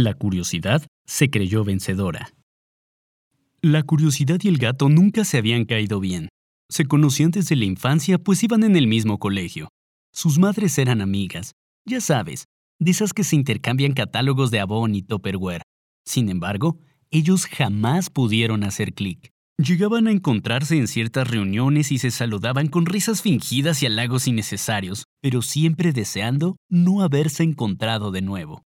La curiosidad se creyó vencedora. La curiosidad y el gato nunca se habían caído bien. Se conocían desde la infancia pues iban en el mismo colegio. Sus madres eran amigas, ya sabes, de esas que se intercambian catálogos de Avon y Tupperware. Sin embargo, ellos jamás pudieron hacer clic. Llegaban a encontrarse en ciertas reuniones y se saludaban con risas fingidas y halagos innecesarios, pero siempre deseando no haberse encontrado de nuevo.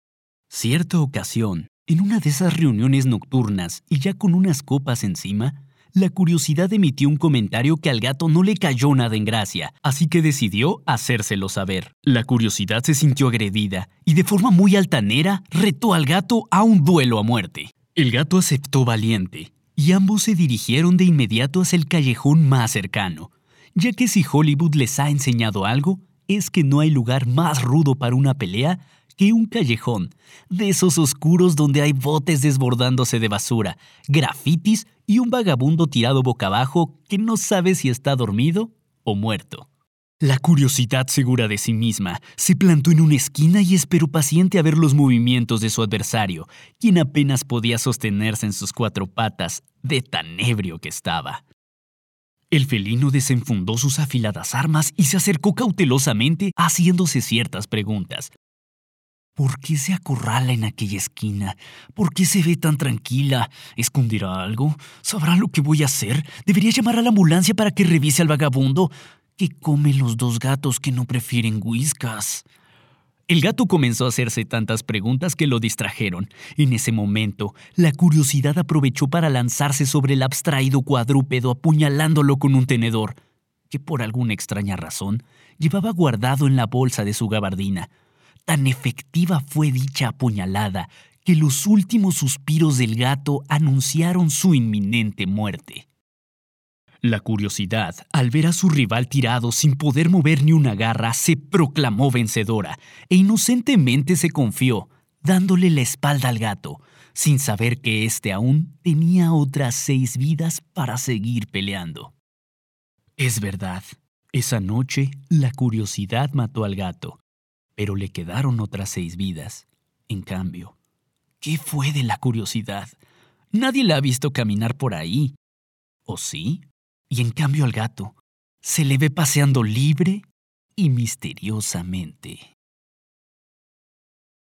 Cierta ocasión, en una de esas reuniones nocturnas y ya con unas copas encima, la curiosidad emitió un comentario que al gato no le cayó nada en gracia, así que decidió hacérselo saber. La curiosidad se sintió agredida y de forma muy altanera retó al gato a un duelo a muerte. El gato aceptó valiente, y ambos se dirigieron de inmediato hacia el callejón más cercano, ya que si Hollywood les ha enseñado algo, es que no hay lugar más rudo para una pelea que un callejón, de esos oscuros donde hay botes desbordándose de basura, grafitis y un vagabundo tirado boca abajo que no sabe si está dormido o muerto. La curiosidad segura de sí misma se plantó en una esquina y esperó paciente a ver los movimientos de su adversario, quien apenas podía sostenerse en sus cuatro patas de tan ebrio que estaba. El felino desenfundó sus afiladas armas y se acercó cautelosamente haciéndose ciertas preguntas. ¿Por qué se acorrala en aquella esquina? ¿Por qué se ve tan tranquila? ¿Esconderá algo? ¿Sabrá lo que voy a hacer? ¿Debería llamar a la ambulancia para que revise al vagabundo? ¿Qué comen los dos gatos que no prefieren whiskas? El gato comenzó a hacerse tantas preguntas que lo distrajeron. En ese momento, la curiosidad aprovechó para lanzarse sobre el abstraído cuadrúpedo apuñalándolo con un tenedor, que por alguna extraña razón llevaba guardado en la bolsa de su gabardina. Tan efectiva fue dicha apuñalada que los últimos suspiros del gato anunciaron su inminente muerte. La curiosidad, al ver a su rival tirado sin poder mover ni una garra, se proclamó vencedora e inocentemente se confió, dándole la espalda al gato, sin saber que éste aún tenía otras seis vidas para seguir peleando. Es verdad, esa noche la curiosidad mató al gato, pero le quedaron otras seis vidas. En cambio, ¿qué fue de la curiosidad? Nadie la ha visto caminar por ahí. ¿O sí? y en cambio al gato se le ve paseando libre y misteriosamente.